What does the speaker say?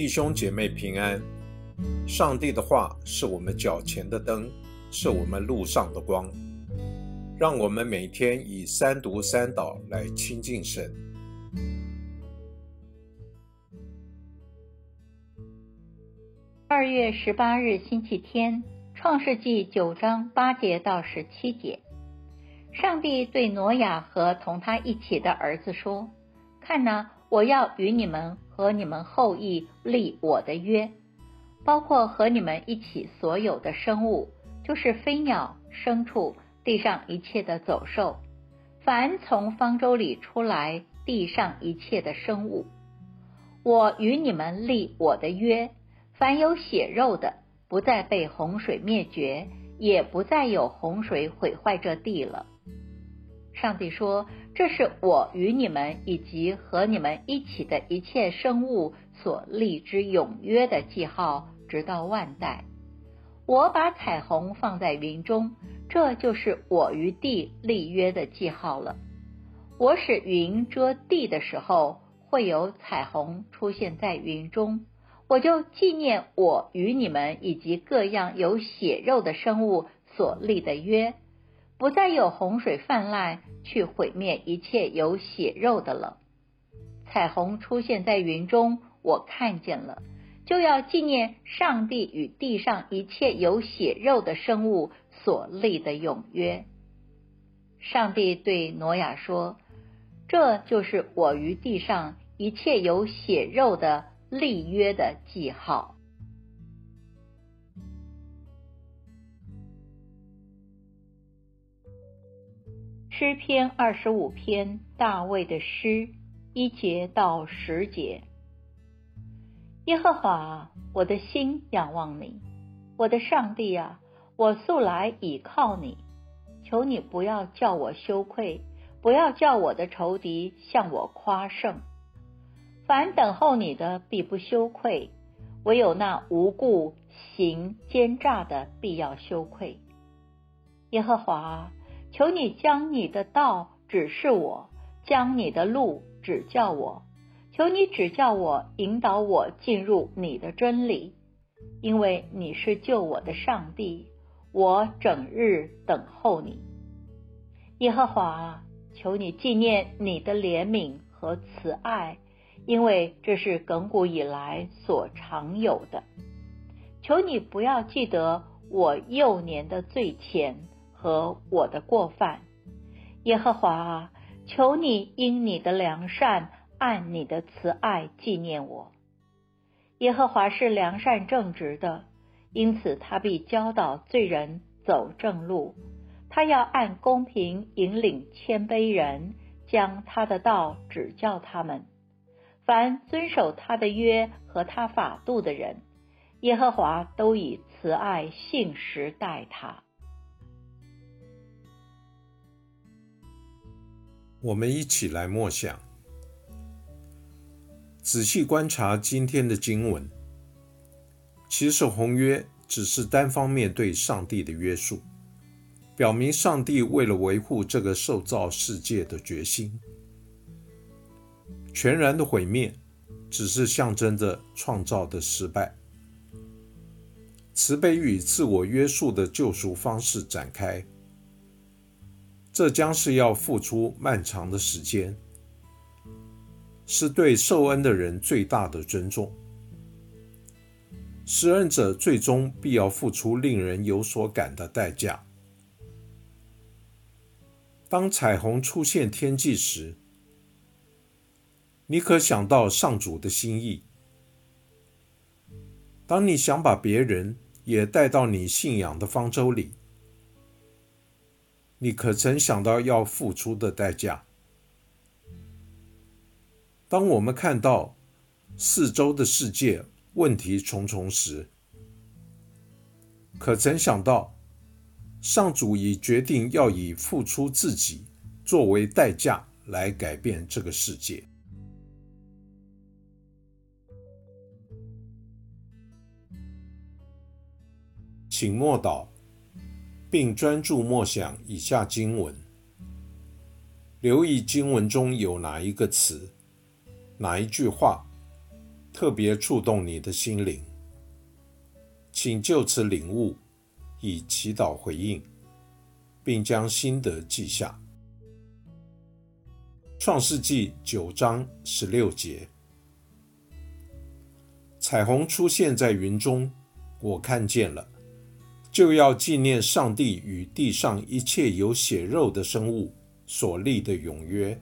弟兄姐妹平安。上帝的话是我们脚前的灯，是我们路上的光。让我们每天以三读三祷来亲近神。二月十八日星期天，创世纪九章八节到十七节，上帝对挪亚和同他一起的儿子说：“看哪，我要与你们。”和你们后裔立我的约，包括和你们一起所有的生物，就是飞鸟、牲畜、地上一切的走兽，凡从方舟里出来地上一切的生物，我与你们立我的约，凡有血肉的，不再被洪水灭绝，也不再有洪水毁坏这地了。上帝说：“这是我与你们以及和你们一起的一切生物所立之永约的记号，直到万代。我把彩虹放在云中，这就是我与地立约的记号了。我使云遮地的时候，会有彩虹出现在云中，我就纪念我与你们以及各样有血肉的生物所立的约。”不再有洪水泛滥去毁灭一切有血肉的了。彩虹出现在云中，我看见了，就要纪念上帝与地上一切有血肉的生物所立的永约。上帝对挪亚说：“这就是我与地上一切有血肉的立约的记号。”诗篇二十五篇，大卫的诗，一节到十节。耶和华，我的心仰望你，我的上帝啊，我素来倚靠你。求你不要叫我羞愧，不要叫我的仇敌向我夸胜。凡等候你的，必不羞愧；唯有那无故行奸诈的，必要羞愧。耶和华。求你将你的道指示我，将你的路指教我。求你指教我，引导我进入你的真理，因为你是救我的上帝。我整日等候你，耶和华。求你纪念你的怜悯和慈爱，因为这是亘古以来所常有的。求你不要记得我幼年的罪愆。和我的过犯，耶和华啊，求你因你的良善，按你的慈爱纪念我。耶和华是良善正直的，因此他必教导罪人走正路。他要按公平引领谦卑人，将他的道指教他们。凡遵守他的约和他法度的人，耶和华都以慈爱信实待他。我们一起来默想，仔细观察今天的经文。其实红约只是单方面对上帝的约束，表明上帝为了维护这个受造世界的决心。全然的毁灭，只是象征着创造的失败。慈悲与自我约束的救赎方式展开。这将是要付出漫长的时间，是对受恩的人最大的尊重。施恩者最终必要付出令人有所感的代价。当彩虹出现天际时，你可想到上主的心意？当你想把别人也带到你信仰的方舟里？你可曾想到要付出的代价？当我们看到四周的世界问题重重时，可曾想到上主已决定要以付出自己作为代价来改变这个世界？请默祷。并专注默想以下经文，留意经文中有哪一个词、哪一句话特别触动你的心灵，请就此领悟，以祈祷回应，并将心得记下。创世纪九章十六节，彩虹出现在云中，我看见了，就要纪念上帝与地上一切有血肉的生物所立的永约。